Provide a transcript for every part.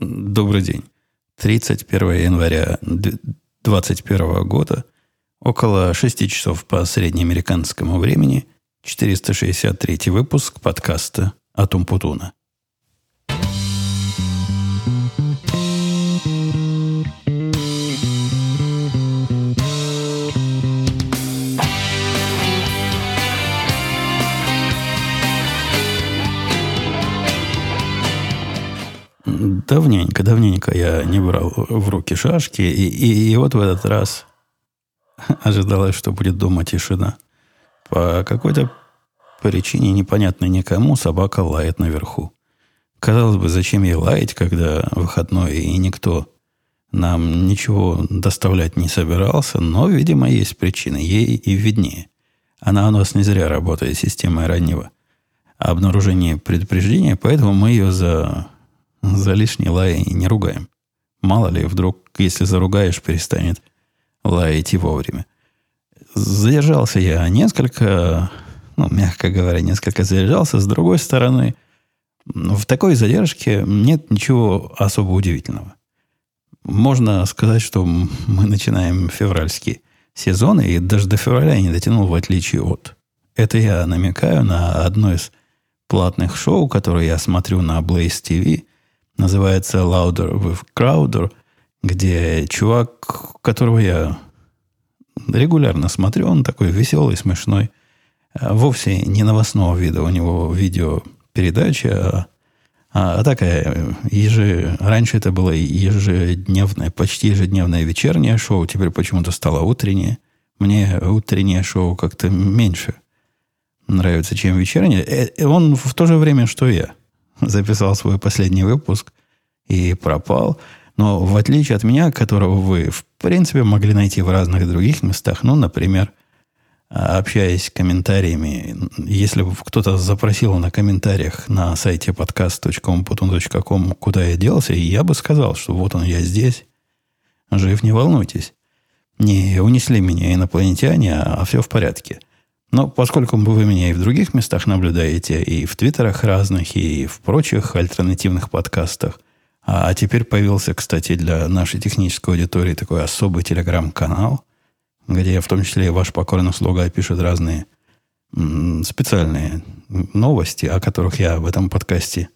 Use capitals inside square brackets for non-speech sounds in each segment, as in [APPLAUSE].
Добрый день. 31 января 2021 года, около 6 часов по среднеамериканскому времени, 463 выпуск подкаста «Атум Давненько, давненько я не брал в руки шашки, и, и, и вот в этот раз ожидалось, что будет дома тишина. По какой-то причине, непонятной никому, собака лает наверху. Казалось бы, зачем ей лаять, когда выходной, и никто нам ничего доставлять не собирался, но, видимо, есть причины, ей и виднее. Она у нас не зря работает системой раннего обнаружения предупреждения, поэтому мы ее за за лишний лай не ругаем. Мало ли, вдруг, если заругаешь, перестанет лаять и вовремя. Задержался я несколько, ну, мягко говоря, несколько задержался. С другой стороны, в такой задержке нет ничего особо удивительного. Можно сказать, что мы начинаем февральский сезон, и даже до февраля я не дотянул, в отличие от. Это я намекаю на одно из платных шоу, которые я смотрю на Blaze TV, называется Louder with Crowder, где чувак, которого я регулярно смотрю, он такой веселый, смешной, а вовсе не новостного вида. У него видео передача, а, а такая еже... Раньше это было ежедневное, почти ежедневное вечернее шоу, теперь почему-то стало утреннее. Мне утреннее шоу как-то меньше нравится, чем вечернее. И э, он в то же время, что я записал свой последний выпуск и пропал. Но в отличие от меня, которого вы, в принципе, могли найти в разных других местах, ну, например, общаясь комментариями, если бы кто-то запросил на комментариях на сайте podcast.com, куда я делся, я бы сказал, что вот он, я здесь, жив, не волнуйтесь. Не унесли меня инопланетяне, а все в порядке – но поскольку вы меня и в других местах наблюдаете, и в твиттерах разных, и в прочих альтернативных подкастах, а теперь появился, кстати, для нашей технической аудитории такой особый телеграм-канал, где в том числе и ваш покорный слуга пишет разные специальные новости, о которых я в этом подкасте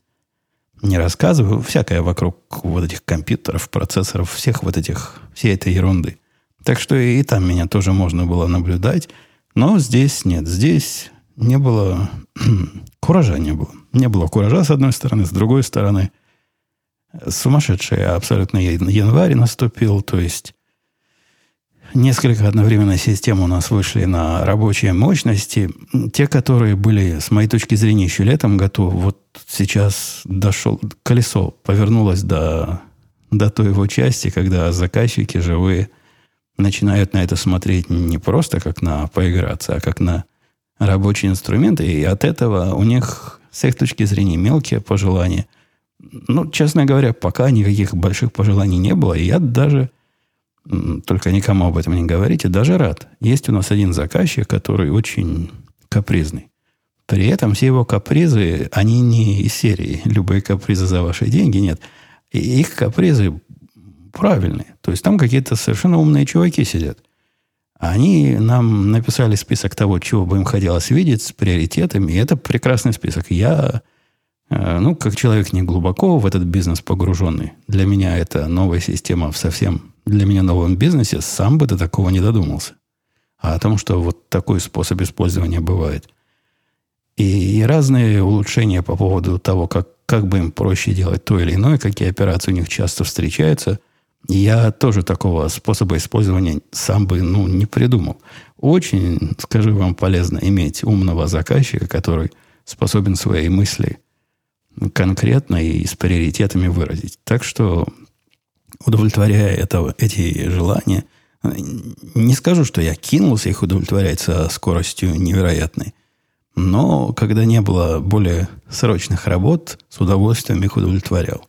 не рассказываю. Всякое вокруг вот этих компьютеров, процессоров, всех вот этих, всей этой ерунды. Так что и там меня тоже можно было наблюдать. Но здесь нет. Здесь не было... [CLEARS THROAT] куража не было. Не было куража, с одной стороны. С другой стороны, сумасшедший абсолютно январь наступил. То есть, несколько одновременно систем у нас вышли на рабочие мощности. Те, которые были, с моей точки зрения, еще летом готовы, вот сейчас дошел, колесо повернулось до, до той его части, когда заказчики живые – начинают на это смотреть не просто как на поиграться, а как на рабочий инструмент, и от этого у них, с их точки зрения, мелкие пожелания. Ну, честно говоря, пока никаких больших пожеланий не было, и я даже, только никому об этом не говорите, даже рад. Есть у нас один заказчик, который очень капризный. При этом все его капризы, они не из серии «любые капризы за ваши деньги», нет. И их капризы правильные. То есть там какие-то совершенно умные чуваки сидят. Они нам написали список того, чего бы им хотелось видеть с приоритетами. И это прекрасный список. Я, э, ну, как человек не глубоко в этот бизнес погруженный, для меня это новая система в совсем для меня новом бизнесе, сам бы до такого не додумался. А о том, что вот такой способ использования бывает. И, и разные улучшения по поводу того, как, как бы им проще делать то или иное, какие операции у них часто встречаются – я тоже такого способа использования сам бы ну, не придумал. Очень, скажу вам, полезно иметь умного заказчика, который способен свои мысли конкретно и с приоритетами выразить. Так что, удовлетворяя это, эти желания, не скажу, что я кинулся их удовлетворять со скоростью невероятной, но когда не было более срочных работ, с удовольствием их удовлетворял.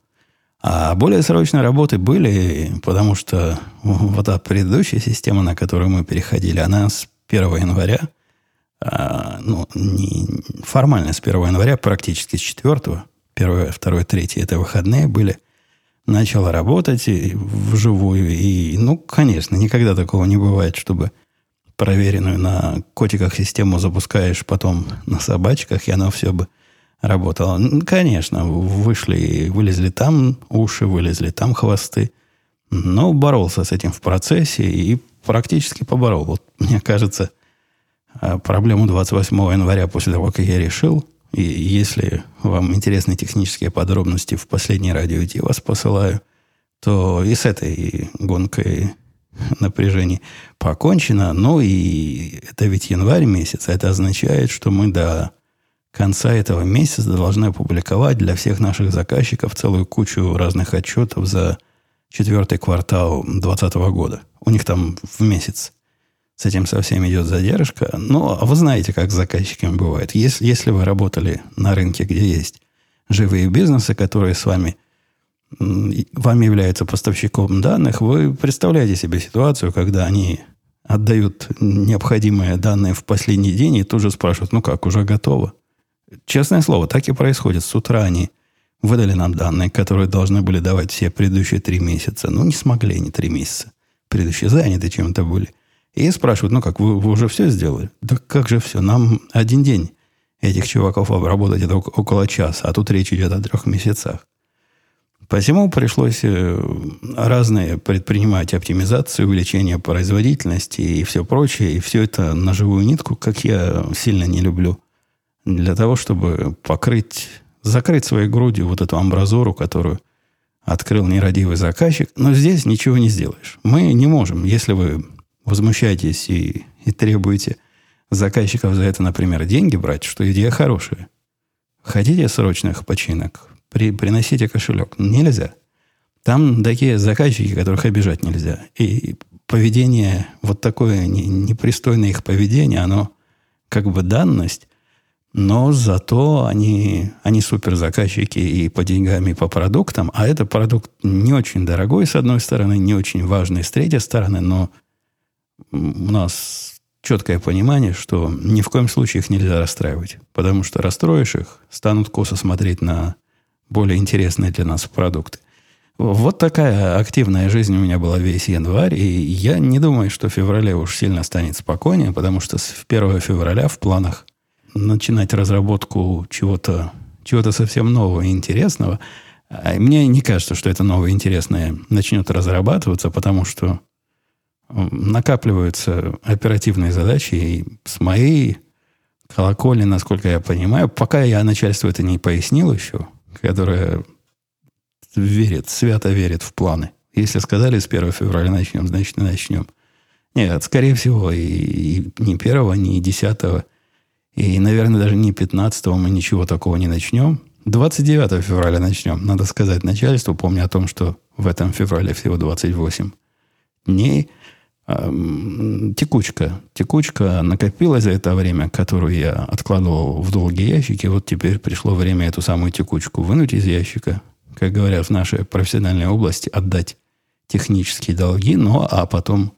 А более срочные работы были, потому что вот та предыдущая система, на которую мы переходили, она с 1 января, а, ну, не, формально с 1 января, практически с 4, 1, 2, 3, это выходные были, начал работать вживую. И, ну, конечно, никогда такого не бывает, чтобы проверенную на котиках систему запускаешь потом на собачках, и оно все бы работало. Конечно, вышли, вылезли там уши, вылезли там хвосты. Но боролся с этим в процессе и практически поборол. Вот, мне кажется, а, проблему 28 января после того, как я решил, и если вам интересны технические подробности в последней радио, я вас посылаю, то и с этой гонкой напряжений покончено. Ну и это ведь январь месяц. Это означает, что мы до конца этого месяца должны опубликовать для всех наших заказчиков целую кучу разных отчетов за четвертый квартал 2020 года. У них там в месяц с этим совсем идет задержка. Но а вы знаете, как с заказчиками бывает. Если, если вы работали на рынке, где есть живые бизнесы, которые с вами вами являются поставщиком данных, вы представляете себе ситуацию, когда они отдают необходимые данные в последний день и тут же спрашивают, ну как, уже готово? Честное слово, так и происходит. С утра они выдали нам данные, которые должны были давать все предыдущие три месяца. Ну, не смогли они три месяца. Предыдущие заняты чем-то были. И спрашивают, ну как, вы, вы уже все сделали? Да как же все? Нам один день этих чуваков обработать это около часа, а тут речь идет о трех месяцах. Посему пришлось э, разные предпринимать оптимизации, увеличение производительности и все прочее. И все это на живую нитку, как я сильно не люблю, для того, чтобы покрыть, закрыть своей грудью вот эту амбразуру, которую открыл нерадивый заказчик. Но здесь ничего не сделаешь. Мы не можем, если вы возмущаетесь и, и требуете заказчиков за это, например, деньги брать, что идея хорошая. Хотите срочных починок? при, приносите кошелек. Нельзя. Там такие заказчики, которых обижать нельзя. И поведение, вот такое непристойное их поведение, оно как бы данность, но зато они, они супер заказчики и по деньгам, и по продуктам. А это продукт не очень дорогой, с одной стороны, не очень важный, с третьей стороны, но у нас четкое понимание, что ни в коем случае их нельзя расстраивать. Потому что расстроишь их, станут косо смотреть на более интересные для нас продукты. Вот такая активная жизнь у меня была весь январь, и я не думаю, что в феврале уж сильно станет спокойнее, потому что с 1 февраля в планах начинать разработку чего-то чего совсем нового и интересного. А мне не кажется, что это новое и интересное начнет разрабатываться, потому что накапливаются оперативные задачи, и с моей колокольни, насколько я понимаю, пока я начальству это не пояснил еще, которая верит, свято верит в планы. Если сказали с 1 февраля начнем, значит, начнем. Нет, скорее всего, и, и не 1, не 10, и, наверное, даже не 15 мы ничего такого не начнем. 29 февраля начнем. Надо сказать начальству, помня о том, что в этом феврале всего 28 дней. Текучка. Текучка накопилась за это время, которую я откладывал в долгие ящики. Вот теперь пришло время эту самую текучку вынуть из ящика. Как говорят в нашей профессиональной области, отдать технические долги, ну а потом,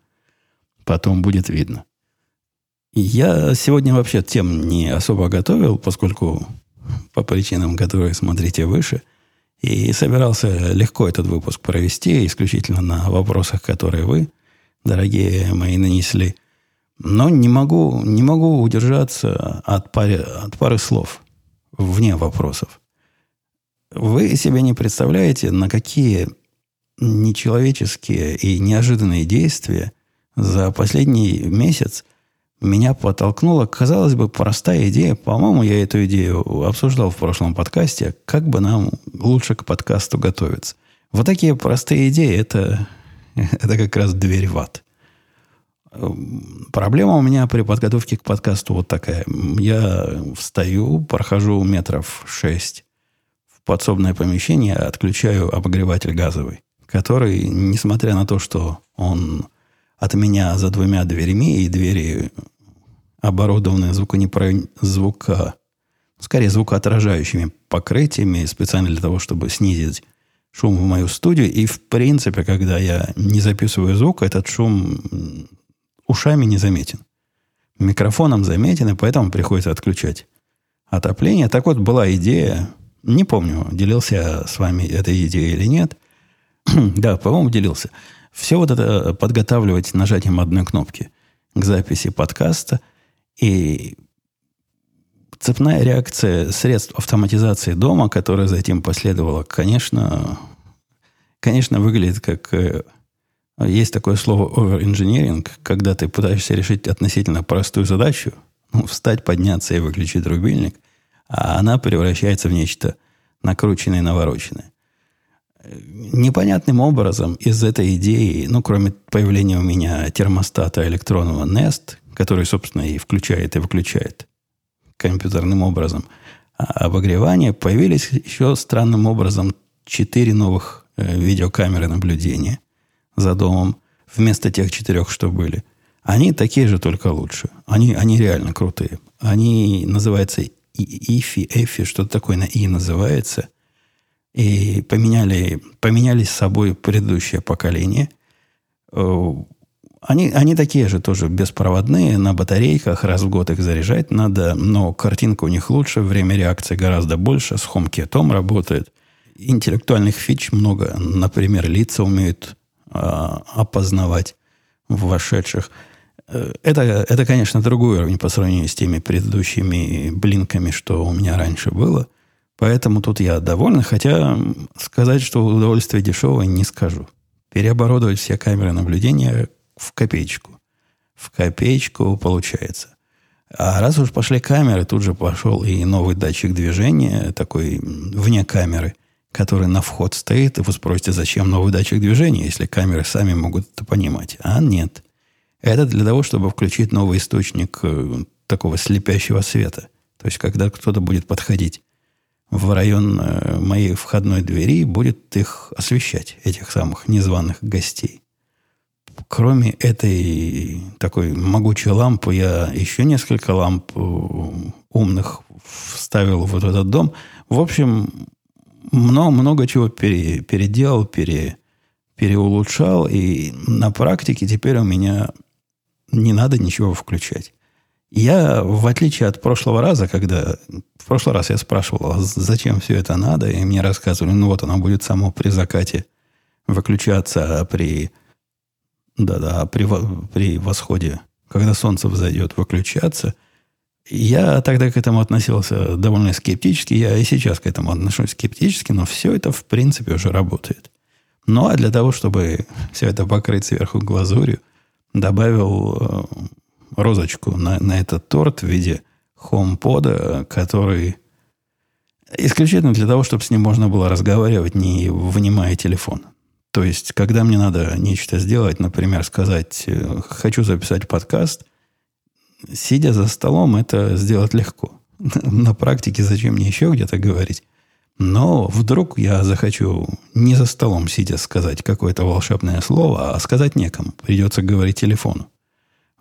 потом будет видно. Я сегодня вообще тем не особо готовил, поскольку по причинам, которые смотрите выше, и собирался легко этот выпуск провести, исключительно на вопросах, которые вы дорогие мои, нанесли. Но не могу, не могу удержаться от пары, от пары слов вне вопросов. Вы себе не представляете, на какие нечеловеческие и неожиданные действия за последний месяц меня подтолкнула, казалось бы, простая идея. По-моему, я эту идею обсуждал в прошлом подкасте. Как бы нам лучше к подкасту готовиться? Вот такие простые идеи это, [LAUGHS] это как раз дверь в ад. Проблема у меня при подготовке к подкасту вот такая. Я встаю, прохожу метров шесть в подсобное помещение, отключаю обогреватель газовый, который, несмотря на то, что он от меня за двумя дверями, и двери оборудованы звуконепро... звука, скорее звукоотражающими покрытиями, специально для того, чтобы снизить шум в мою студию. И, в принципе, когда я не записываю звук, этот шум ушами не заметен. Микрофоном заметен, и поэтому приходится отключать отопление. Так вот, была идея, не помню, делился я с вами этой идеей или нет, [CLEARS THROAT] да, по-моему, делился. Все вот это подготавливать нажатием одной кнопки к записи подкаста. И цепная реакция средств автоматизации дома, которая затем последовала, конечно, конечно, выглядит как... Э, есть такое слово over-engineering, когда ты пытаешься решить относительно простую задачу, ну, встать, подняться и выключить рубильник, а она превращается в нечто накрученное и навороченное. Непонятным образом из этой идеи, ну, кроме появления у меня термостата электронного Nest, который, собственно, и включает, и выключает компьютерным образом а обогревание, появились еще странным образом четыре новых э, видеокамеры наблюдения за домом вместо тех четырех, что были. Они такие же, только лучше. Они, они реально крутые. Они называются ИФИ, ЭФИ, что-то такое на И называется. И поменяли, поменяли с собой предыдущее поколение. Э, они, они такие же тоже беспроводные, на батарейках, раз в год их заряжать надо, но картинка у них лучше, время реакции гораздо больше, с HomeKit работает. Интеллектуальных фич много, например, лица умеют а, опознавать в вошедших. Э, это, это, конечно, другой уровень по сравнению с теми предыдущими блинками, что у меня раньше было. Поэтому тут я доволен, хотя сказать, что удовольствие дешевое, не скажу. Переоборудовать все камеры наблюдения в копеечку. В копеечку получается. А раз уж пошли камеры, тут же пошел и новый датчик движения, такой вне камеры, который на вход стоит. И вы спросите, зачем новый датчик движения, если камеры сами могут это понимать. А нет. Это для того, чтобы включить новый источник э, такого слепящего света. То есть, когда кто-то будет подходить в район э, моей входной двери, будет их освещать, этих самых незваных гостей кроме этой такой могучей лампы, я еще несколько ламп э, умных вставил в этот дом. В общем, много, много чего пере, переделал, пере, переулучшал. И на практике теперь у меня не надо ничего включать. Я, в отличие от прошлого раза, когда в прошлый раз я спрашивал, а зачем все это надо, и мне рассказывали, ну вот оно будет само при закате выключаться, а при да-да, при, при восходе, когда солнце взойдет, выключаться. Я тогда к этому относился довольно скептически. Я и сейчас к этому отношусь скептически, но все это, в принципе, уже работает. Ну, а для того, чтобы все это покрыть сверху глазурью, добавил э, розочку на, на этот торт в виде HomePod, который исключительно для того, чтобы с ним можно было разговаривать, не вынимая телефон. То есть, когда мне надо нечто сделать, например, сказать, э, хочу записать подкаст, сидя за столом, это сделать легко. [LAUGHS] На практике зачем мне еще где-то говорить? Но вдруг я захочу не за столом сидя сказать какое-то волшебное слово, а сказать некому. Придется говорить телефону.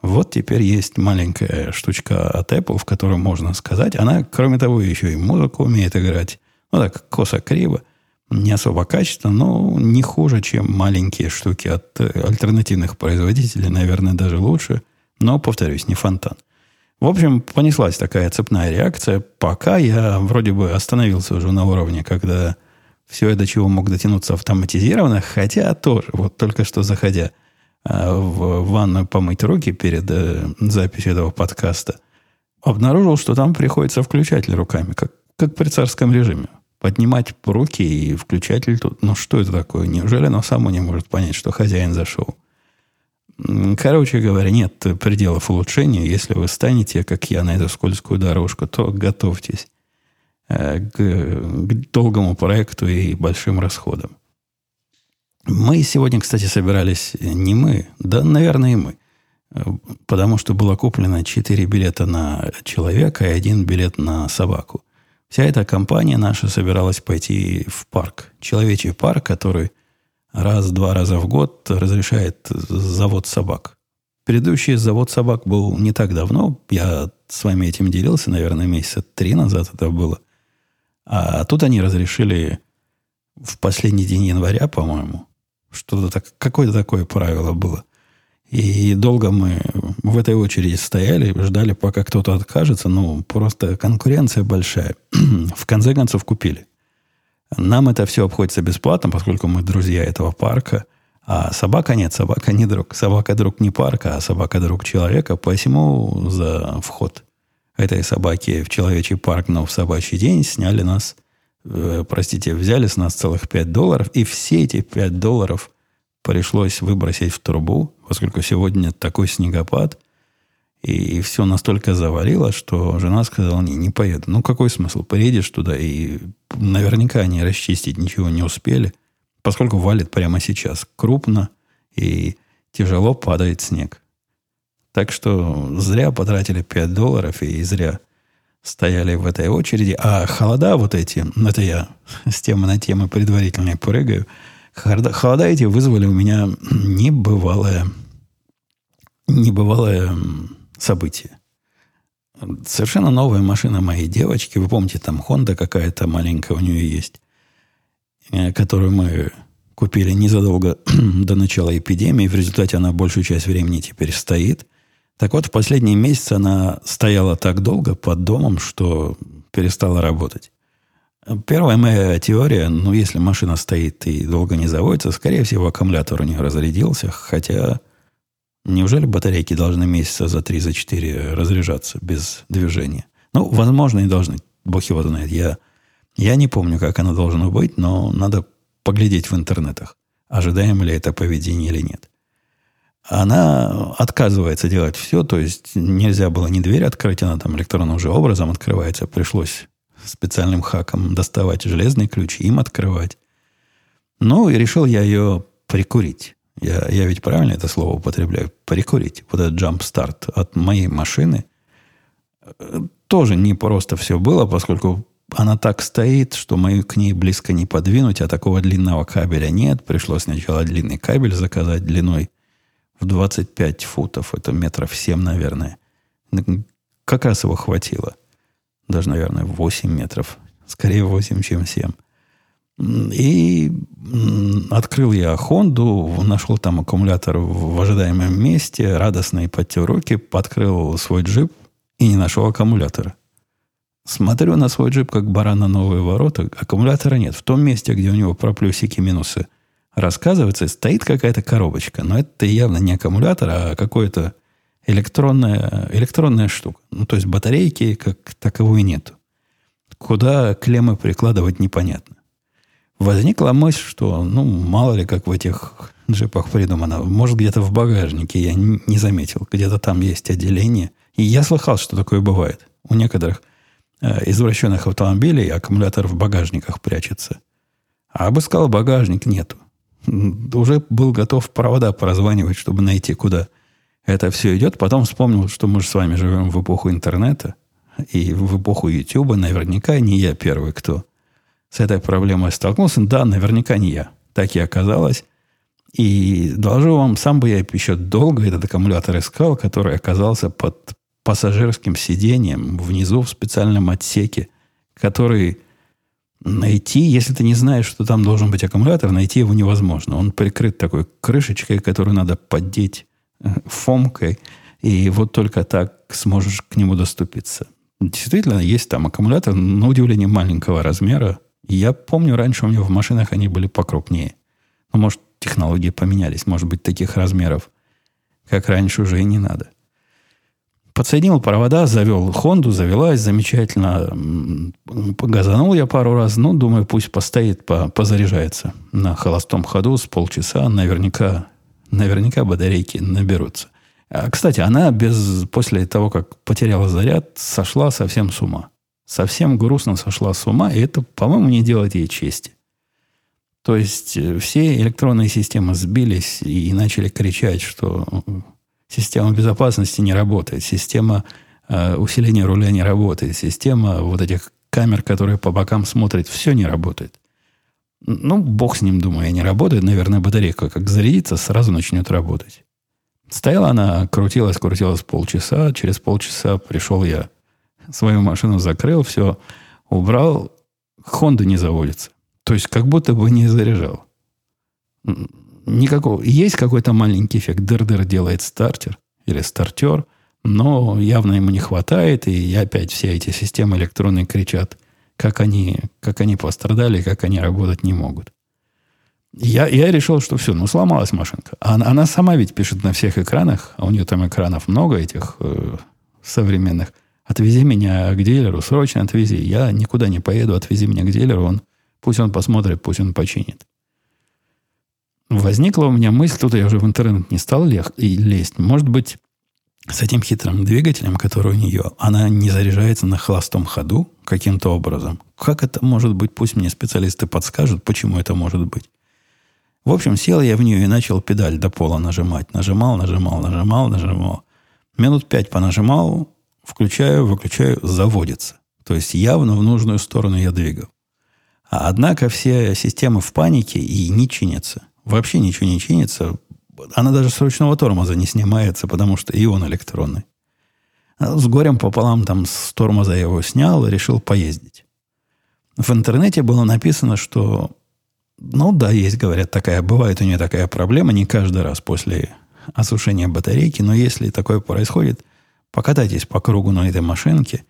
Вот теперь есть маленькая штучка от Apple, в которой можно сказать. Она, кроме того, еще и музыку умеет играть. Ну так, косо-криво не особо качественно, но не хуже, чем маленькие штуки от э, альтернативных производителей, наверное, даже лучше. Но, повторюсь, не фонтан. В общем, понеслась такая цепная реакция, пока я вроде бы остановился уже на уровне, когда все это, чего мог дотянуться автоматизированно, хотя тоже, вот только что заходя в ванную помыть руки перед э, записью этого подкаста, обнаружил, что там приходится включатель руками, как, как при царском режиме поднимать руки и включатель тут. Ну, что это такое? Неужели оно само не может понять, что хозяин зашел? Короче говоря, нет пределов улучшения. Если вы станете, как я, на эту скользкую дорожку, то готовьтесь э, к, к долгому проекту и большим расходам. Мы сегодня, кстати, собирались, не мы, да, наверное, и мы, э, потому что было куплено 4 билета на человека и один билет на собаку. Вся эта компания наша собиралась пойти в парк. Человечий парк, который раз-два раза в год разрешает завод собак. Предыдущий завод собак был не так давно. Я с вами этим делился, наверное, месяца три назад это было. А тут они разрешили в последний день января, по-моему. Что-то так, какое-то такое правило было – и долго мы в этой очереди стояли, ждали, пока кто-то откажется. Ну, просто конкуренция большая. [CLEARS THROAT] в конце концов купили. Нам это все обходится бесплатно, поскольку мы друзья этого парка. А собака нет, собака не друг. Собака друг не парка, а собака друг человека. Посему за вход этой собаки в человечий парк, но в собачий день сняли нас, простите, взяли с нас целых 5 долларов. И все эти 5 долларов пришлось выбросить в трубу, поскольку сегодня такой снегопад, и все настолько завалило, что жена сказала, не, не поеду. Ну, какой смысл? Поедешь туда, и наверняка они расчистить ничего не успели, поскольку валит прямо сейчас крупно, и тяжело падает снег. Так что зря потратили 5 долларов и зря стояли в этой очереди. А холода вот эти, это я с темы на тему предварительно прыгаю, холода эти вызвали у меня небывалое, небывалое событие. Совершенно новая машина моей девочки. Вы помните, там Honda какая-то маленькая у нее есть, э, которую мы купили незадолго [CLEARS THROAT] до начала эпидемии. В результате она большую часть времени теперь стоит. Так вот, в последние месяцы она стояла так долго под домом, что перестала работать. Первая моя теория, ну, если машина стоит и долго не заводится, скорее всего, аккумулятор у нее разрядился, хотя Неужели батарейки должны месяца за три, за четыре разряжаться без движения? Ну, возможно, и должны. Бог его знает. Я, я не помню, как оно должно быть, но надо поглядеть в интернетах, ожидаем ли это поведение или нет. Она отказывается делать все, то есть нельзя было ни дверь открыть, она там электронным же образом открывается. Пришлось специальным хаком доставать железный ключ, им открывать. Ну, и решил я ее прикурить. Я, я ведь правильно это слово употребляю? Прикурить. Вот этот jump start от моей машины э, тоже не просто все было, поскольку она так стоит, что мою к ней близко не подвинуть, а такого длинного кабеля нет. Пришлось сначала длинный кабель заказать длиной в 25 футов. Это метров 7, наверное. Как раз его хватило. Даже, наверное, 8 метров. Скорее 8, чем 7. И открыл я Хонду, нашел там аккумулятор в ожидаемом месте, радостно и подтер руки, подкрыл свой джип и не нашел аккумулятора. Смотрю на свой джип, как баран на новые ворота, аккумулятора нет. В том месте, где у него про плюсики и минусы рассказывается, стоит какая-то коробочка. Но это явно не аккумулятор, а какое-то электронная, электронная штука. Ну, то есть батарейки как таковой нету. Куда клеммы прикладывать непонятно возникла мысль, что, ну, мало ли, как в этих джипах придумано. Может, где-то в багажнике я не заметил. Где-то там есть отделение. И я слыхал, что такое бывает. У некоторых э, извращенных автомобилей аккумулятор в багажниках прячется. А обыскал багажник, нету. Уже был готов провода прозванивать, чтобы найти, куда это все идет. Потом вспомнил, что мы же с вами живем в эпоху интернета и в эпоху Ютуба. Наверняка не я первый, кто с этой проблемой столкнулся. Да, наверняка не я. Так и оказалось. И доложу вам, сам бы я еще долго этот аккумулятор искал, который оказался под пассажирским сиденьем внизу в специальном отсеке, который найти, если ты не знаешь, что там должен быть аккумулятор, найти его невозможно. Он прикрыт такой крышечкой, которую надо поддеть э, фомкой, и вот только так сможешь к нему доступиться. Действительно, есть там аккумулятор, на удивление маленького размера, я помню, раньше у меня в машинах они были покрупнее. Ну, может, технологии поменялись. Может быть, таких размеров, как раньше, уже и не надо. Подсоединил провода, завел Хонду, завелась замечательно. Газанул я пару раз. Ну, думаю, пусть постоит, по, позаряжается на холостом ходу с полчаса. Наверняка, наверняка батарейки наберутся. А, кстати, она без, после того, как потеряла заряд, сошла совсем с ума совсем грустно сошла с ума, и это, по-моему, не делает ей чести. То есть э, все электронные системы сбились и начали кричать, что система безопасности не работает, система э, усиления руля не работает, система вот этих камер, которые по бокам смотрят, все не работает. Ну, бог с ним, думаю, не работает. Наверное, батарейка как зарядится, сразу начнет работать. Стояла она, крутилась, крутилась полчаса. Через полчаса пришел я свою машину закрыл, все убрал, Honda не заводится. То есть, как будто бы не заряжал. Никакого. Есть какой-то маленький эффект. Дыр-дыр делает стартер или стартер, но явно ему не хватает, и опять все эти системы электронные кричат как они, как они пострадали, как они работать не могут. Я, я решил, что все, ну сломалась машинка. Она, она сама ведь пишет на всех экранах, а у нее там экранов много этих э, современных. Отвези меня к дилеру, срочно отвези. Я никуда не поеду, отвези меня к дилеру, он, пусть он посмотрит, пусть он починит. Возникла у меня мысль, тут я уже в интернет не стал лезть. Может быть, с этим хитрым двигателем, который у нее, она не заряжается на холостом ходу каким-то образом. Как это может быть? Пусть мне специалисты подскажут, почему это может быть. В общем, сел я в нее и начал педаль до пола нажимать. Нажимал, нажимал, нажимал, нажимал. Минут пять понажимал, включаю, выключаю, заводится. То есть явно в нужную сторону я двигал. А однако все системы в панике и не чинятся. Вообще ничего не чинится. Она даже с ручного тормоза не снимается, потому что и он электронный. С горем пополам там с тормоза я его снял и решил поездить. В интернете было написано, что ну да, есть, говорят, такая, бывает у нее такая проблема, не каждый раз после осушения батарейки, но если такое происходит, покатайтесь по кругу на этой машинке,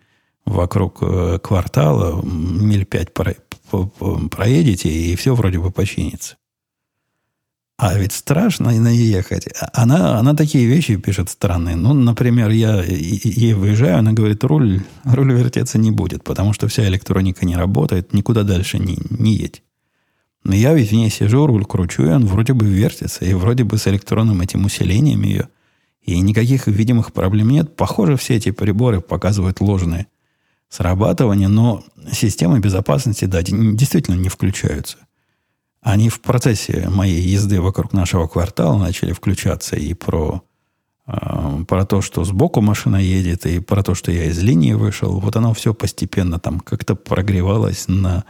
вокруг э, квартала, миль пять про, проедете, и все вроде бы починится. А ведь страшно на ней ехать. Она, она такие вещи пишет странные. Ну, например, я ей выезжаю, она говорит, руль, руль вертеться не будет, потому что вся электроника не работает, никуда дальше не, не едь. Но я ведь в ней сижу, руль кручу, и он вроде бы вертится, и вроде бы с электронным этим усилением ее. И никаких видимых проблем нет. Похоже, все эти приборы показывают ложные срабатывания, но системы безопасности, да, действительно не включаются. Они в процессе моей езды вокруг нашего квартала начали включаться и про, э, про то, что сбоку машина едет, и про то, что я из линии вышел. Вот оно все постепенно там как-то прогревалось на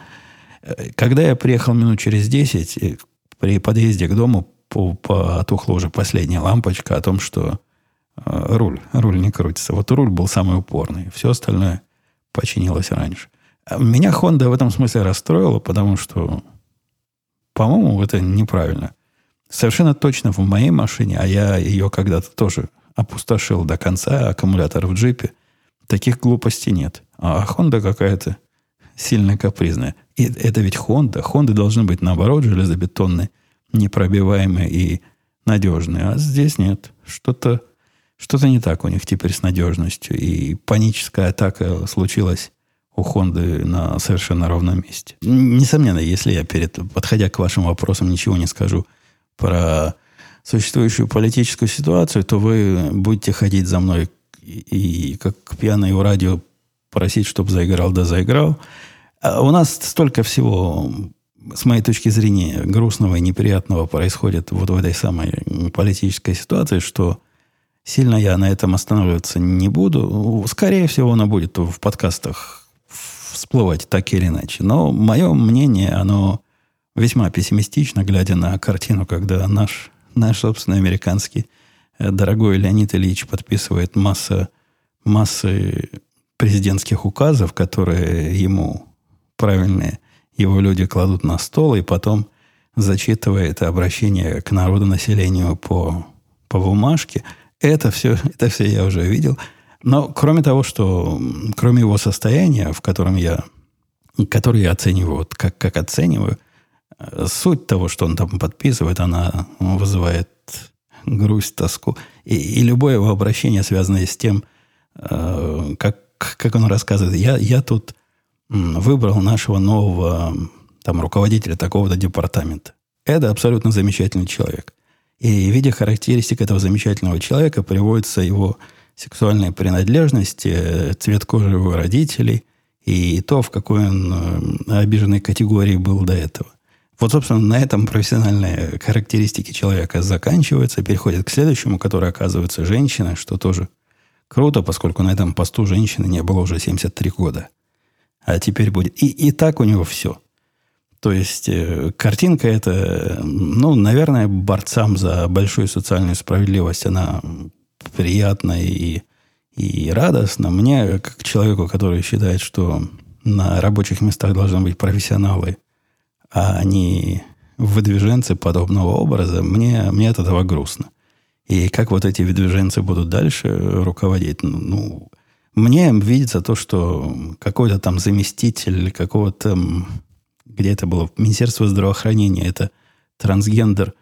когда я приехал минут через 10, э, при подъезде к дому потухла уже последняя лампочка о том, что э, руль, руль не крутится. Вот руль был самый упорный. Все остальное починилось раньше. А меня Honda в этом смысле расстроила, потому что, по-моему, это неправильно. Совершенно точно в моей машине, а я ее когда-то тоже опустошил до конца, аккумулятор в джипе, таких глупостей нет. А Honda какая-то сильно капризная. И это ведь Honda. Хонды должны быть, наоборот, железобетонные, непробиваемые и надежные. А здесь нет. Что-то что не так у них теперь с надежностью. И паническая атака случилась у Хонды на совершенно ровном месте. Несомненно, если я перед, подходя к вашим вопросам, ничего не скажу про существующую политическую ситуацию, то вы будете ходить за мной и, и как пьяный у радио просить, чтобы заиграл, да заиграл. А у нас столько всего, с моей точки зрения, грустного и неприятного происходит вот в этой самой политической ситуации, что сильно я на этом останавливаться не буду. Скорее всего, оно будет в подкастах всплывать так или иначе. Но мое мнение, оно весьма пессимистично, глядя на картину, когда наш, наш собственный американский э, дорогой Леонид Ильич подписывает масса, массы президентских указов, которые ему правильные его люди кладут на стол и потом зачитывает обращение к народу, населению по, по бумажке. Это все, [LAUGHS] это все я уже видел. Но кроме того, что кроме его состояния, в котором я, который я оцениваю, вот как, как оцениваю, суть того, что он там подписывает, она вызывает грусть, тоску. И, и любое его обращение, связанное с тем, э, как, как он рассказывает, я, я тут выбрал нашего нового там, руководителя такого-то департамента. Это абсолютно замечательный человек. И видя характеристик этого замечательного человека, приводится его сексуальная принадлежность, э, цвет кожи его родителей и то, в какой он э, обиженной категории был до этого. Вот, собственно, на этом профессиональные характеристики человека заканчиваются, переходят к следующему, который оказывается женщина, что тоже круто, поскольку на этом посту женщины не было уже 73 года а теперь будет. И, и так у него все. То есть э, картинка это, ну, наверное, борцам за большую социальную справедливость она приятна и, и радостна. Мне, как человеку, который считает, что на рабочих местах должны быть профессионалы, а не выдвиженцы подобного образа, мне, мне от этого грустно. И как вот эти выдвиженцы будут дальше руководить, ну, мне видится то, что какой-то там заместитель какого-то, где это было, Министерство здравоохранения, это трансгендер,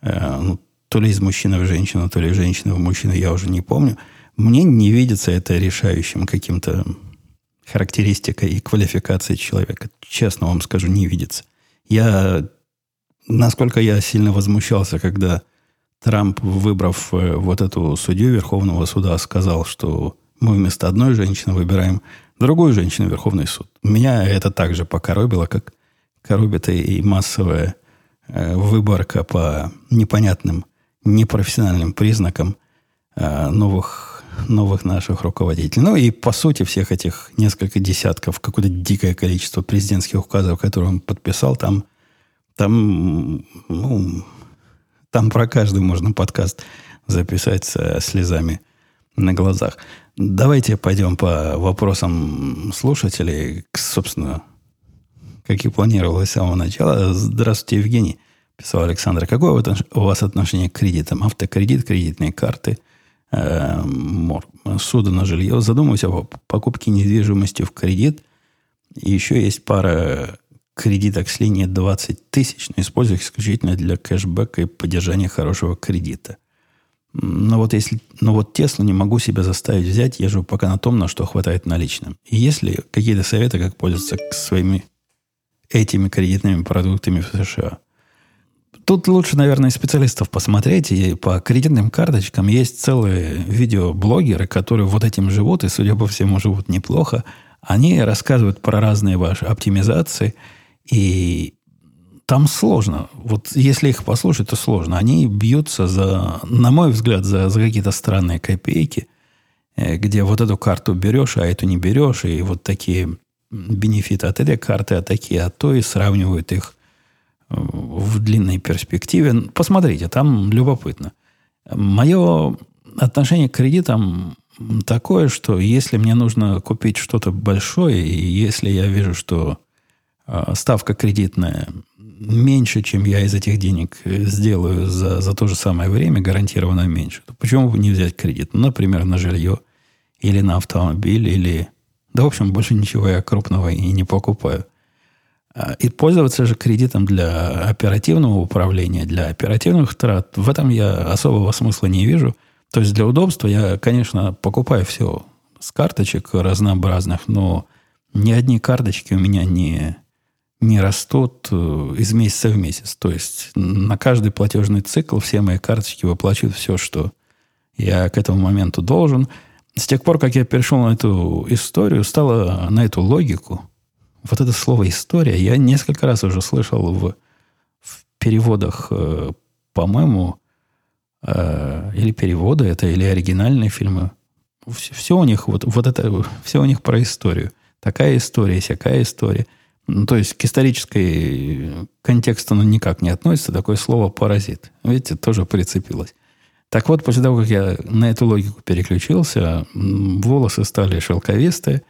э, ну, то ли из мужчины в женщину, то ли из женщины в мужчину, я уже не помню. Мне не видится это решающим каким-то характеристикой и квалификацией человека. Честно вам скажу, не видится. Я, насколько я сильно возмущался, когда Трамп, выбрав э, вот эту судью Верховного суда, сказал, что мы вместо одной женщины выбираем другую женщину в Верховный суд. Меня это также покоробило, как коробит и массовая э, выборка по непонятным, непрофессиональным признакам э, новых, новых наших руководителей. Ну и по сути всех этих несколько десятков, какое-то дикое количество президентских указов, которые он подписал, там, там, ну, там про каждый можно подкаст записать со слезами на глазах. Давайте пойдем по вопросам слушателей, собственно, как и планировалось с самого начала. Здравствуйте, Евгений, писал Александр. Какое у вас отношение к кредитам? Автокредит, кредитные карты, э, суда на жилье. Задумываюсь о покупке недвижимости в кредит. Еще есть пара кредиток с линии 20 тысяч, но использую их исключительно для кэшбэка и поддержания хорошего кредита. Но вот если, но вот Теслу не могу себя заставить взять, я живу пока на том, на что хватает наличным. И если какие-то советы, как пользоваться своими этими кредитными продуктами в США. Тут лучше, наверное, специалистов посмотреть. И по кредитным карточкам есть целые видеоблогеры, которые вот этим живут, и, судя по всему, живут неплохо. Они рассказывают про разные ваши оптимизации. И там сложно. Вот если их послушать, то сложно. Они бьются за, на мой взгляд, за, за какие-то странные копейки, э, где вот эту карту берешь, а эту не берешь, и вот такие бенефиты от этой карты, а такие от той, и сравнивают их в длинной перспективе. Посмотрите, там любопытно. Мое отношение к кредитам такое, что если мне нужно купить что-то большое, и если я вижу, что э, ставка кредитная меньше, чем я из этих денег э, сделаю за, за то же самое время, гарантированно меньше, то почему бы не взять кредит? Ну, например, на жилье или на автомобиль, или... Да, в общем, больше ничего я крупного и не покупаю. И пользоваться же кредитом для оперативного управления, для оперативных трат, в этом я особого смысла не вижу. То есть для удобства я, конечно, покупаю все с карточек разнообразных, но ни одни карточки у меня не, не растут э, из месяца в месяц. То есть на каждый платежный цикл все мои карточки выплачивают все, что я к этому моменту должен. С тех пор, как я перешел на эту историю, стало на эту логику, вот это слово «история» я несколько раз уже слышал в, в переводах, э, по-моему, э, или переводы это, или оригинальные фильмы. Все, все у них, вот, вот это, все у них про историю. Такая история, всякая история – ну, то есть к исторической контексту оно никак не относится. Такое слово «паразит». Видите, тоже прицепилось. Так вот, после того, как я на эту логику переключился, волосы стали шелковистые,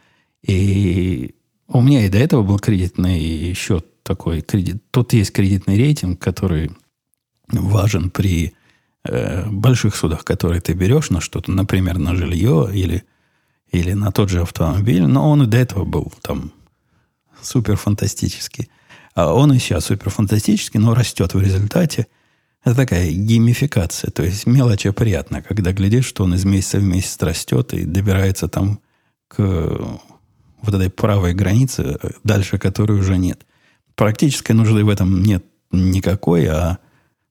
и у меня и до этого был кредитный счет такой. Кредит. Тут есть кредитный рейтинг, который важен при э, больших судах, которые ты берешь на что-то, например, на жилье или, или на тот же автомобиль, но он и до этого был там супер фантастический. А он и сейчас супер фантастический, но растет в результате. Это такая геймификация, то есть мелочь приятно, когда глядишь, что он из месяца в месяц растет и добирается там к вот этой правой границе, дальше которой уже нет. Практической нужды в этом нет никакой, а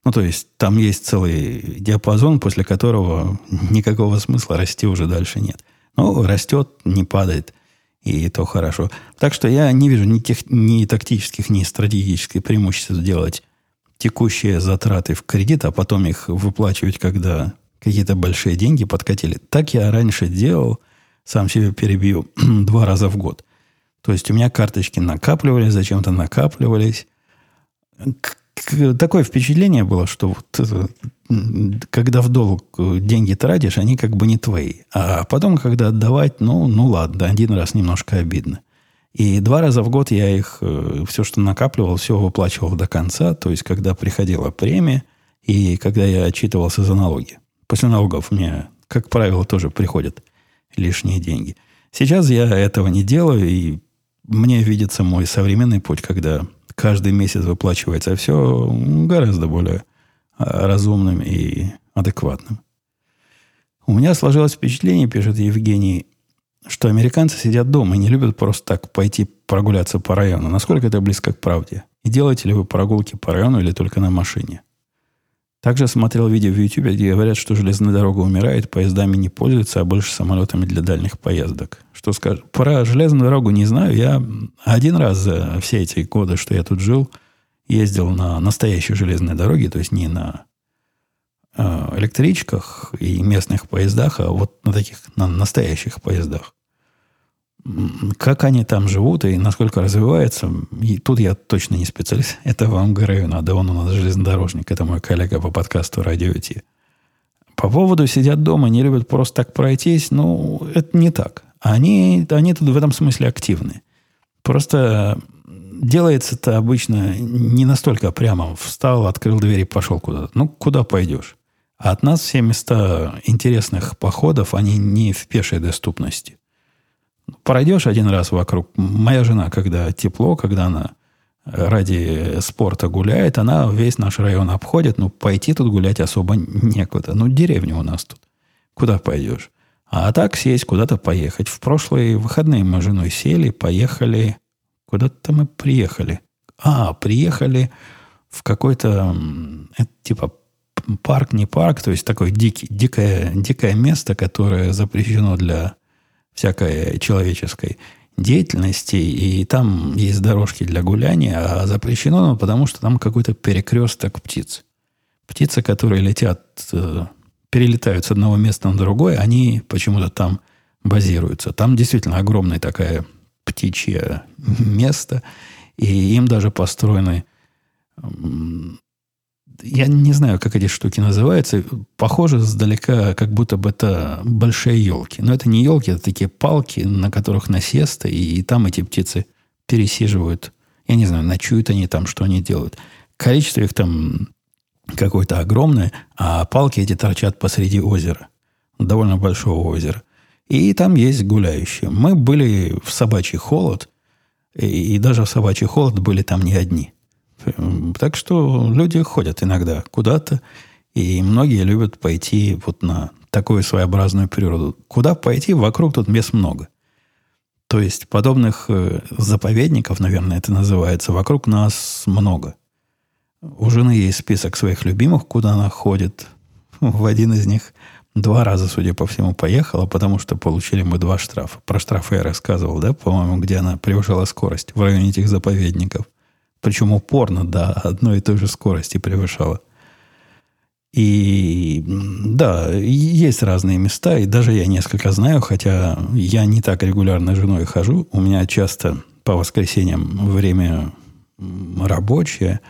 ну, то есть там есть целый диапазон, после которого никакого смысла расти уже дальше нет. Но растет, не падает и то хорошо. Так что я не вижу ни, тех, ни тактических, ни стратегических преимуществ делать текущие затраты в кредит, а потом их выплачивать, когда какие-то большие деньги подкатили. Так я раньше делал, сам себе перебью, [CLEARS THROAT] два раза в год. То есть у меня карточки накапливались, зачем-то накапливались. Такое впечатление было, что вот когда в долг деньги тратишь, они как бы не твои. А потом, когда отдавать, ну, ну ладно, один раз немножко обидно. И два раза в год я их, э, все, что накапливал, все выплачивал до конца. То есть, когда приходила премия и когда я отчитывался за налоги. После налогов мне, как правило, тоже приходят лишние деньги. Сейчас я этого не делаю, и мне видится мой современный путь, когда каждый месяц выплачивается все гораздо более а, разумным и адекватным. У меня сложилось впечатление, пишет Евгений, что американцы сидят дома и не любят просто так пойти прогуляться по району. Насколько это близко к правде? И делаете ли вы прогулки по району или только на машине? Также смотрел видео в YouTube, где говорят, что железная дорога умирает, поездами не пользуются, а больше самолетами для дальних поездок. Что скажешь? Про железную дорогу не знаю. Я один раз за все эти годы, что я тут жил, ездил на настоящей железной дороге, то есть не на э, электричках и местных поездах, а вот на таких, на настоящих поездах. Как они там живут и насколько развиваются, и тут я точно не специалист. [LAUGHS] Это вам говорю, надо, он у нас железнодорожник, это мой коллега по подкасту «Радио Ти». По поводу сидят дома, не любят просто так пройтись, ну, это не так. Они, они тут в этом смысле активны. Просто делается это обычно не настолько прямо. Встал, открыл дверь и пошел куда-то. Ну, куда пойдешь? А от нас все места интересных походов, они не в пешей доступности. Пройдешь один раз вокруг. Моя жена, когда тепло, когда она ради спорта гуляет, она весь наш район обходит. Ну, пойти тут гулять особо некуда. Ну, деревня у нас тут. Куда пойдешь? А так сесть, куда-то поехать. В прошлые выходные мы с женой сели, поехали. Куда-то мы приехали. А, приехали в какой-то, типа парк, не парк, то есть такое дикий, дикое, дикое место, которое запрещено для всякой человеческой деятельности, и там есть дорожки для гуляния, а запрещено, ну, потому что там какой-то перекресток птиц. Птицы, которые летят, э, перелетают с одного места на другое, они почему-то там базируются. Там действительно огромная такая птичье место, и им даже построены я не знаю, как эти штуки называются. Похоже сдалека, как будто бы это большие елки. Но это не елки, это такие палки, на которых насесты, и, и там эти птицы пересиживают. Я не знаю, ночуют они там, что они делают. Количество их там какое-то огромное, а палки эти торчат посреди озера. Довольно большого озера. И там есть гуляющие. Мы были в собачий холод, и, и даже в собачий холод были там не одни – так что люди ходят иногда куда-то, и многие любят пойти вот на такую своеобразную природу. Куда пойти? Вокруг тут мест много. То есть подобных э, заповедников, наверное, это называется, вокруг нас много. У жены есть список своих любимых, куда она ходит. [LAUGHS] В один из них два раза, судя по всему, поехала, потому что получили мы два штрафа. Про штрафы я рассказывал, да, по-моему, где она превышала скорость в районе этих заповедников – причем упорно до одной и той же скорости превышала. И да, есть разные места, и даже я несколько знаю, хотя я не так регулярно с женой хожу. У меня часто по воскресеньям время рабочее,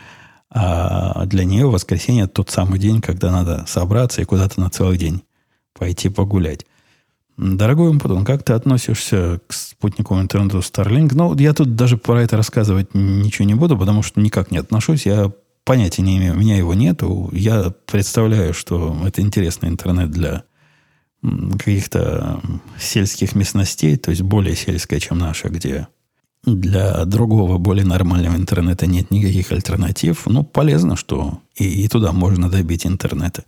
а для нее воскресенье тот самый день, когда надо собраться и куда-то на целый день пойти погулять. Дорогой Умпутун, как ты относишься к спутниковому интернету Starlink? Ну, я тут даже про это рассказывать ничего не буду, потому что никак не отношусь. Я понятия не имею, у меня его нету. Я представляю, что это интересный интернет для каких-то сельских местностей, то есть более сельская, чем наша, где для другого, более нормального интернета нет никаких альтернатив. Ну, полезно, что и, и туда можно добить интернета.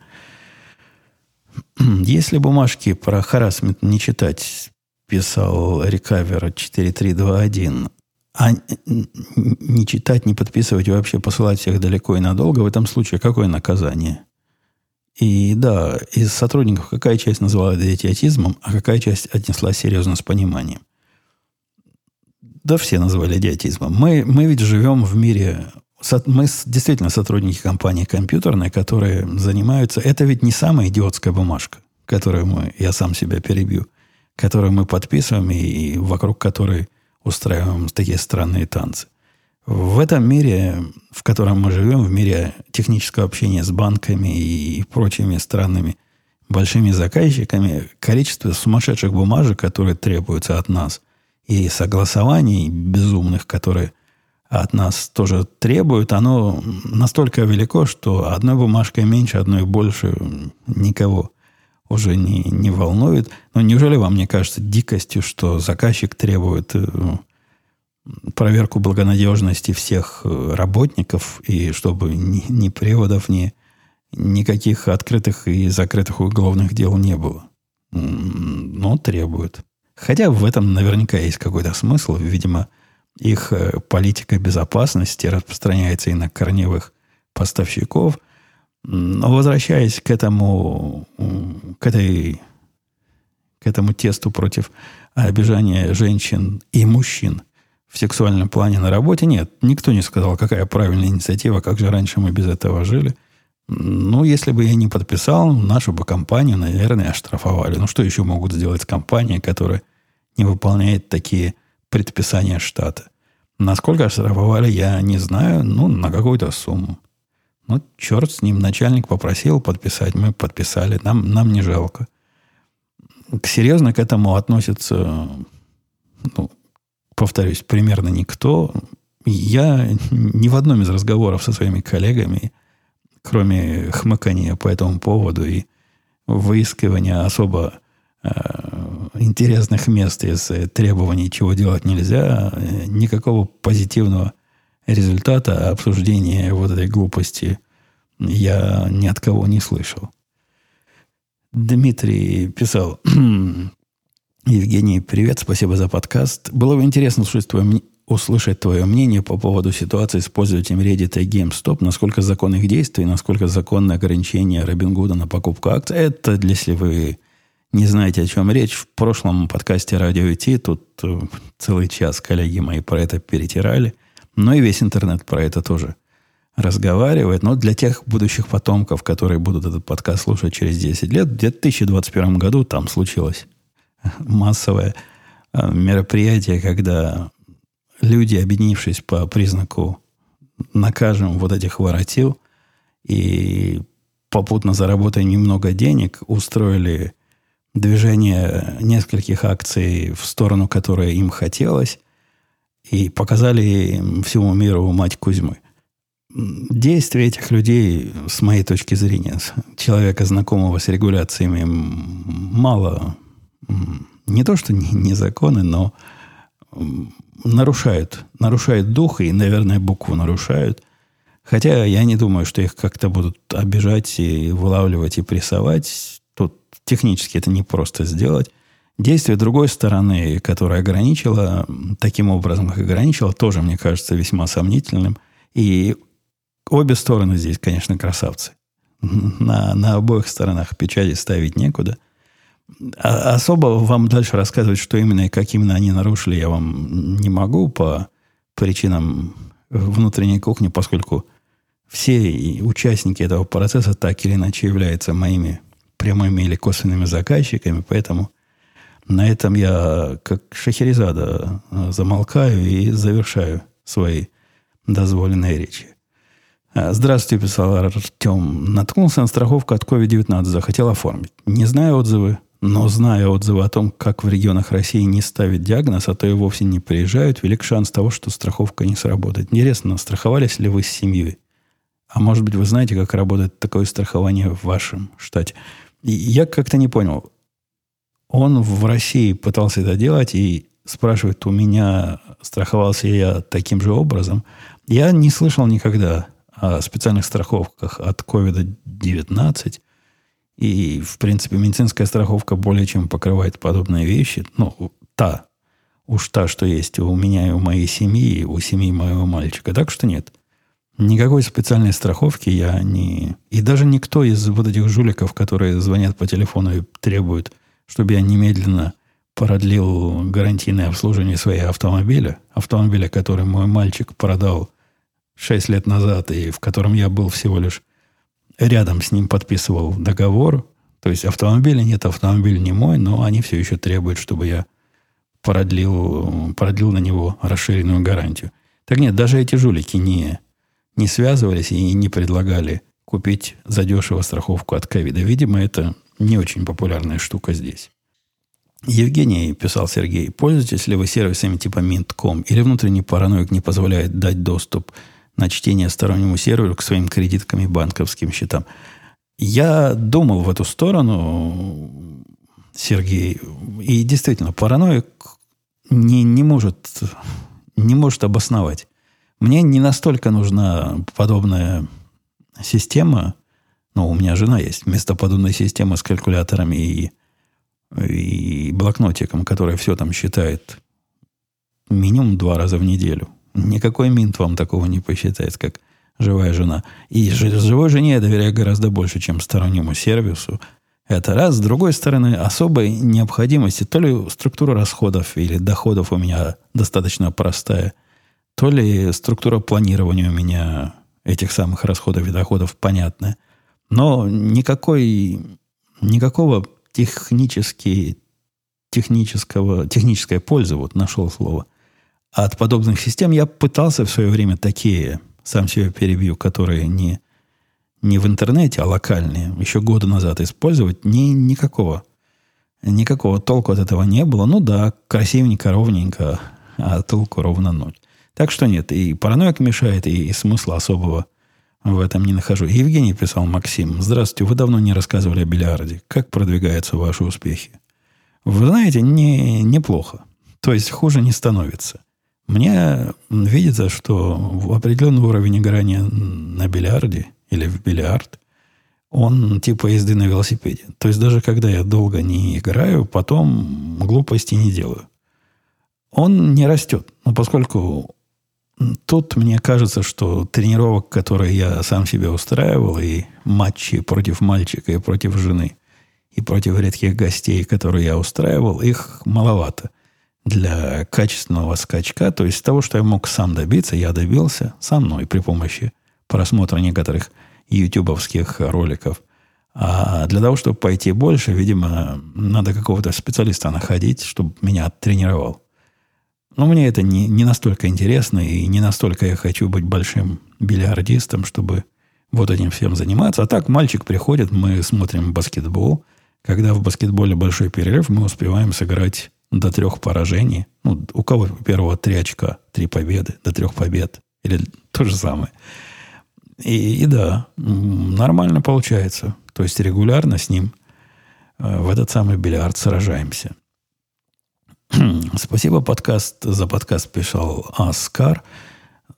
[CLEARS THROAT] Если бумажки про харасмент не читать, писал Recover 4321, а не читать, не подписывать и вообще посылать всех далеко и надолго, в этом случае какое наказание? И да, из сотрудников какая часть называла идиотизмом, а какая часть отнесла серьезно с пониманием? Да все назвали идиотизмом. Мы, мы ведь живем в мире мы действительно сотрудники компании компьютерной, которые занимаются... Это ведь не самая идиотская бумажка, которую мы, я сам себя перебью, которую мы подписываем и вокруг которой устраиваем такие странные танцы. В этом мире, в котором мы живем, в мире технического общения с банками и прочими странными большими заказчиками, количество сумасшедших бумажек, которые требуются от нас, и согласований безумных, которые от нас тоже требуют, оно настолько велико, что одной бумажкой меньше, одной больше никого уже не, не волнует. Но неужели вам не кажется дикостью, что заказчик требует э, проверку благонадежности всех э, работников, и чтобы ни, ни приводов, ни никаких открытых и закрытых уголовных дел не было? Но требует. Хотя в этом наверняка есть какой-то смысл. Видимо, их э, политика безопасности распространяется и на корневых поставщиков. Но возвращаясь к этому, к этой, к этому тесту против обижания женщин и мужчин в сексуальном плане на работе, нет, никто не сказал, какая правильная инициатива, как же раньше мы без этого жили. Ну, если бы я не подписал, нашу бы компанию, наверное, оштрафовали. Ну, что еще могут сделать компания, которая не выполняет такие предписания штата? Насколько оштрафовали, я не знаю. Ну, на какую-то сумму. Ну, черт с ним. Начальник попросил подписать. Мы подписали. Нам, нам не жалко. Серьезно к этому относится, ну, повторюсь, примерно никто. Я ни в одном из разговоров со своими коллегами – кроме хмыкания по этому поводу и выискивания особо э, интересных мест из требований, чего делать нельзя, никакого позитивного результата обсуждения вот этой глупости я ни от кого не слышал. Дмитрий писал, [CLEARS THROAT] Евгений, привет, спасибо за подкаст. Было бы интересно услышать твое, услышать твое мнение по поводу ситуации с пользователем Reddit и GameStop, насколько законны их действия, насколько законны ограничения Робингуда на покупку акций. Это, если вы не знаете, о чем речь, в прошлом подкасте «Радио IT» тут э, целый час коллеги мои про это перетирали, но и весь интернет про это тоже разговаривает. Но для тех будущих потомков, которые будут этот подкаст слушать через 10 лет, в 2021 году там случилось массовое э, мероприятие, когда люди, объединившись по признаку накажем вот этих воротил и попутно заработая немного денег, устроили движение нескольких акций в сторону, которая им хотелось, и показали всему миру мать Кузьмы. Действия этих людей, с моей точки зрения, человека, знакомого с регуляциями, мало, не то что незаконны, но нарушают, нарушают дух и, наверное, букву нарушают. Хотя я не думаю, что их как-то будут обижать и вылавливать и прессовать. Технически это не просто сделать. Действие другой стороны, которое ограничило, таким образом их ограничило, тоже, мне кажется, весьма сомнительным. И обе стороны здесь, конечно, красавцы. На, на обоих сторонах печати ставить некуда. А особо вам дальше рассказывать, что именно и как именно они нарушили, я вам не могу по причинам внутренней кухни, поскольку все участники этого процесса так или иначе являются моими прямыми или косвенными заказчиками, поэтому на этом я, как Шахерезада, замолкаю и завершаю свои дозволенные речи. Здравствуйте, писал Артем. Наткнулся на страховку от COVID-19, захотел оформить. Не знаю отзывы, но зная отзывы о том, как в регионах России не ставят диагноз, а то и вовсе не приезжают, велик шанс того, что страховка не сработает. Интересно, страховались ли вы с семьей? А может быть, вы знаете, как работает такое страхование в вашем штате? Я как-то не понял. Он в России пытался это делать и спрашивает у меня, страховался я таким же образом. Я не слышал никогда о специальных страховках от COVID-19. И, в принципе, медицинская страховка более чем покрывает подобные вещи. Ну, та, уж та, что есть у меня и у моей семьи, и у семьи моего мальчика. Так что нет. Никакой специальной страховки я не... И даже никто из вот этих жуликов, которые звонят по телефону и требуют, чтобы я немедленно продлил гарантийное обслуживание своего автомобиля, автомобиля, который мой мальчик продал 6 лет назад, и в котором я был всего лишь рядом с ним подписывал договор. То есть автомобиля нет, автомобиль не мой, но они все еще требуют, чтобы я продлил, продлил на него расширенную гарантию. Так нет, даже эти жулики не, не связывались и не предлагали купить задешево страховку от ковида. Видимо, это не очень популярная штука здесь. Евгений, писал Сергей, пользуетесь ли вы сервисами типа Mint.com или внутренний параноик не позволяет дать доступ на чтение стороннему серверу к своим кредиткам и банковским счетам. Я думал в эту сторону, Сергей, и действительно, параноик не, не, может, не может обосновать. Мне не настолько нужна подобная система, но у меня жена есть, вместо подобной системы с калькуляторами и, и блокнотиком, который все там считает минимум два раза в неделю. Никакой минт вам такого не посчитает, как живая жена. И живой жене я доверяю гораздо больше, чем стороннему сервису. Это раз. С другой стороны, особой необходимости, то ли структура расходов или доходов у меня достаточно простая, то ли структура планирования у меня этих самых расходов и доходов понятная. Но никакой, никакого технически, технического, технической пользы, вот нашел слово, от подобных систем я пытался в свое время такие сам себя перебью, которые не, не в интернете, а локальные, еще года назад использовать, ни, никакого. Никакого толку от этого не было. Ну да, красивенько, ровненько, а толку ровно ноль. Так что нет, и параноик мешает, и, смысла особого в этом не нахожу. Евгений писал Максим. Здравствуйте, вы давно не рассказывали о бильярде. Как продвигаются ваши успехи? Вы знаете, не, неплохо. То есть хуже не становится. Мне видится, что в определенный уровень играния на бильярде или в бильярд, он типа езды на велосипеде. То есть даже когда я долго не играю, потом глупости не делаю. Он не растет. Но поскольку тут мне кажется, что тренировок, которые я сам себе устраивал, и матчи против мальчика и против жены, и против редких гостей, которые я устраивал, их маловато для качественного скачка, то есть того, что я мог сам добиться, я добился со мной при помощи просмотра некоторых ютубовских роликов. А для того, чтобы пойти больше, видимо, надо какого-то специалиста находить, чтобы меня тренировал. Но мне это не, не настолько интересно, и не настолько я хочу быть большим бильярдистом, чтобы вот этим всем заниматься. А так мальчик приходит, мы смотрим баскетбол. Когда в баскетболе большой перерыв, мы успеваем сыграть до трех поражений. Ну, у кого первого три очка, три победы, до трех побед. Или то же самое. И, и да, нормально получается. То есть регулярно с ним э, в этот самый бильярд сражаемся. [CLEARS THROAT] Спасибо подкаст, за подкаст писал Аскар.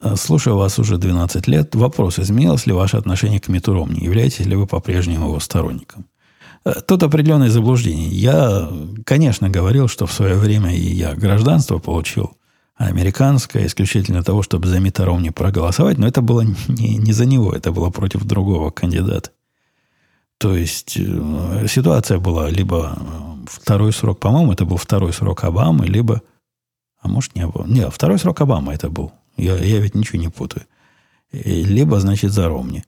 Э, слушаю вас уже 12 лет. Вопрос, изменилось ли ваше отношение к Миту Ромни? Являетесь ли вы по-прежнему его сторонником? Э, тут определенное заблуждение. Я, конечно, говорил, что в свое время и я гражданство получил американское, исключительно того, чтобы за Мита Ромни проголосовать, но это было не, не за него, это было против другого кандидата. То есть э, ситуация была либо э, второй срок, по-моему, это был второй срок Обамы, либо, а может не было, нет, второй срок Обамы это был. Я, я ведь ничего не путаю. Либо, значит, за Ромни.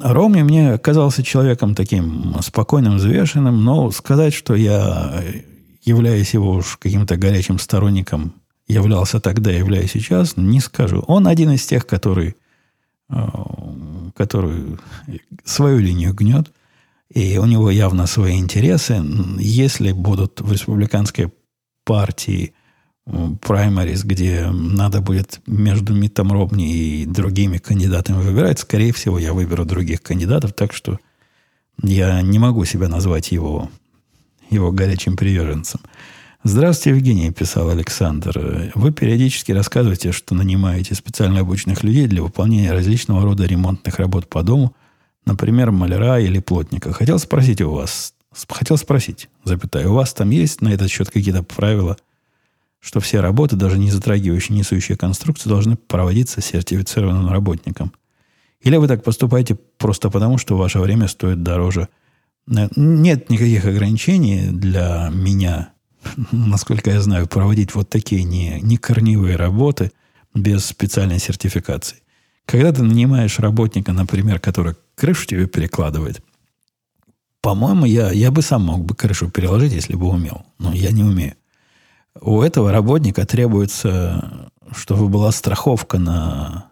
Ромни мне казался человеком таким спокойным, взвешенным, но сказать, что я являюсь его уж каким-то горячим сторонником, являлся тогда, являюсь сейчас, не скажу. Он один из тех, который, э, который свою линию гнет, и у него явно свои интересы. Если будут в республиканской партии праймарис, где надо будет между Миттом Робни и другими кандидатами выбирать, скорее всего, я выберу других кандидатов, так что я не могу себя назвать его, его горячим приверженцем. Здравствуйте, Евгений, писал Александр. Вы периодически рассказываете, что нанимаете специально обученных людей для выполнения различного рода ремонтных работ по дому, например, маляра или плотника. Хотел спросить у вас, хотел спросить, запятая, у вас там есть на этот счет какие-то правила – что все работы, даже не затрагивающие несущие конструкции, должны проводиться сертифицированным работником. Или вы так поступаете просто потому, что ваше время стоит дороже. Нет никаких ограничений для меня, [LAUGHS] насколько я знаю, проводить вот такие не, не корневые работы без специальной сертификации. Когда ты нанимаешь работника, например, который крышу тебе перекладывает, по-моему, я, я бы сам мог бы крышу переложить, если бы умел. Но я не умею у этого работника требуется, чтобы была страховка на...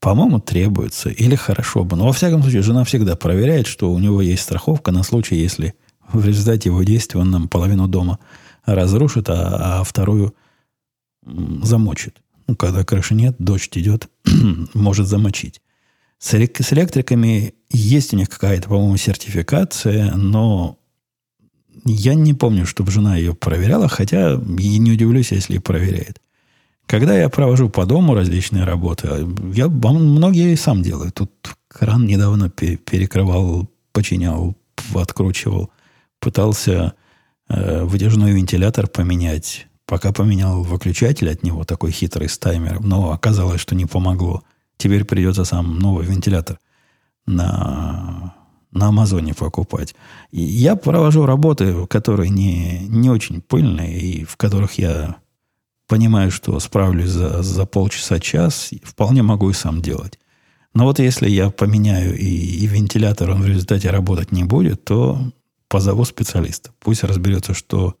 По-моему, требуется. Или хорошо бы. Но, во всяком случае, жена всегда проверяет, что у него есть страховка на случай, если в результате его действия он нам половину дома разрушит, а, а вторую замочит. Ну, когда крыши нет, дождь идет, [CLEARS THROAT] может замочить. С, с электриками есть у них какая-то, по-моему, сертификация, но я не помню, чтобы жена ее проверяла, хотя и не удивлюсь, если и проверяет. Когда я провожу по дому различные работы, я многие сам делаю. Тут кран недавно перекрывал, починял, откручивал. Пытался э, вытяжной вентилятор поменять. Пока поменял выключатель от него, такой хитрый с таймером, но оказалось, что не помогло. Теперь придется сам новый вентилятор на, на Амазоне покупать. И я провожу работы, которые не, не очень пыльные, и в которых я понимаю, что справлюсь за, за полчаса-час, вполне могу и сам делать. Но вот если я поменяю и, и вентилятор, он в результате работать не будет, то позову специалиста. Пусть разберется, что,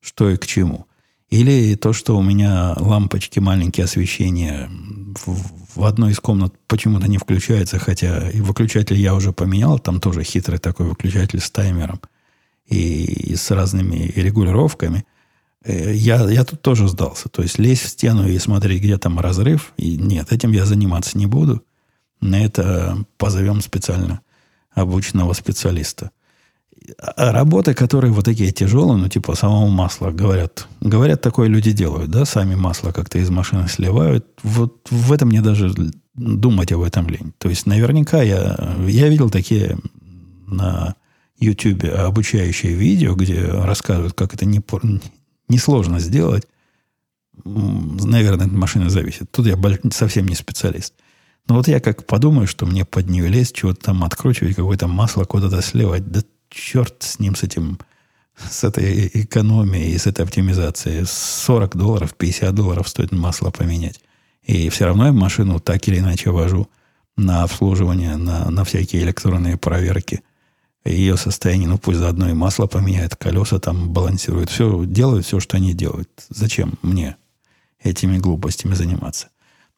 что и к чему. Или то, что у меня лампочки, маленькие освещения в, в одной из комнат почему-то не включается, хотя и выключатель я уже поменял, там тоже хитрый такой выключатель с таймером и, и с разными регулировками. Э, я, я тут тоже сдался. То есть лезть в стену и смотреть, где там разрыв, и нет, этим я заниматься не буду. На это позовем специально обученного специалиста. А работы, которые вот такие тяжелые, ну, типа самого масла, говорят, говорят, такое люди делают, да, сами масло как-то из машины сливают. Вот в этом мне даже думать об этом лень. То есть, наверняка я, я видел такие на YouTube обучающие видео, где рассказывают, как это не, несложно сделать. Наверное, от машины зависит. Тут я совсем не специалист. Но вот я как подумаю, что мне под нее лезть, чего-то там откручивать, какое-то масло куда-то сливать. Да черт с ним, с этим, с этой экономией с этой оптимизацией. 40 долларов, 50 долларов стоит масло поменять. И все равно я машину так или иначе вожу на обслуживание, на, на всякие электронные проверки. Ее состояние, ну пусть заодно и масло поменяет, колеса там балансируют. Все, делают все, что они делают. Зачем мне этими глупостями заниматься?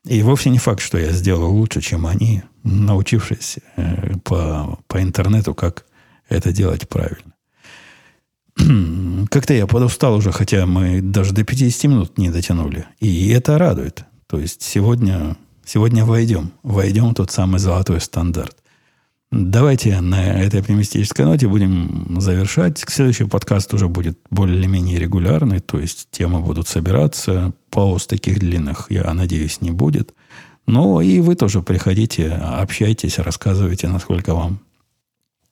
И вовсе не факт, что я сделал лучше, чем они, научившись э, по, по интернету, как это делать правильно. Как-то я подустал уже, хотя мы даже до 50 минут не дотянули. И это радует. То есть сегодня, сегодня войдем. Войдем в тот самый золотой стандарт. Давайте на этой оптимистической ноте будем завершать. Следующий подкаст уже будет более или менее регулярный, то есть темы будут собираться. Пауз таких длинных, я надеюсь, не будет. Но и вы тоже приходите, общайтесь, рассказывайте, насколько вам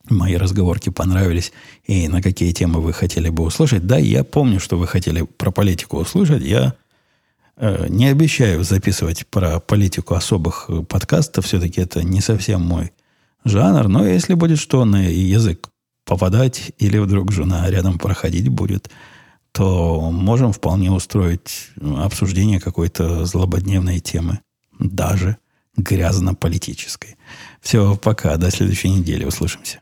мои разговорки понравились и на какие темы вы хотели бы услышать. Да, я помню, что вы хотели про политику услышать. Я э, не обещаю записывать про политику особых подкастов. Все-таки это не совсем мой жанр, но если будет что на язык попадать, или вдруг жена рядом проходить будет, то можем вполне устроить обсуждение какой-то злободневной темы, даже грязно-политической. Все, пока, до следующей недели, услышимся.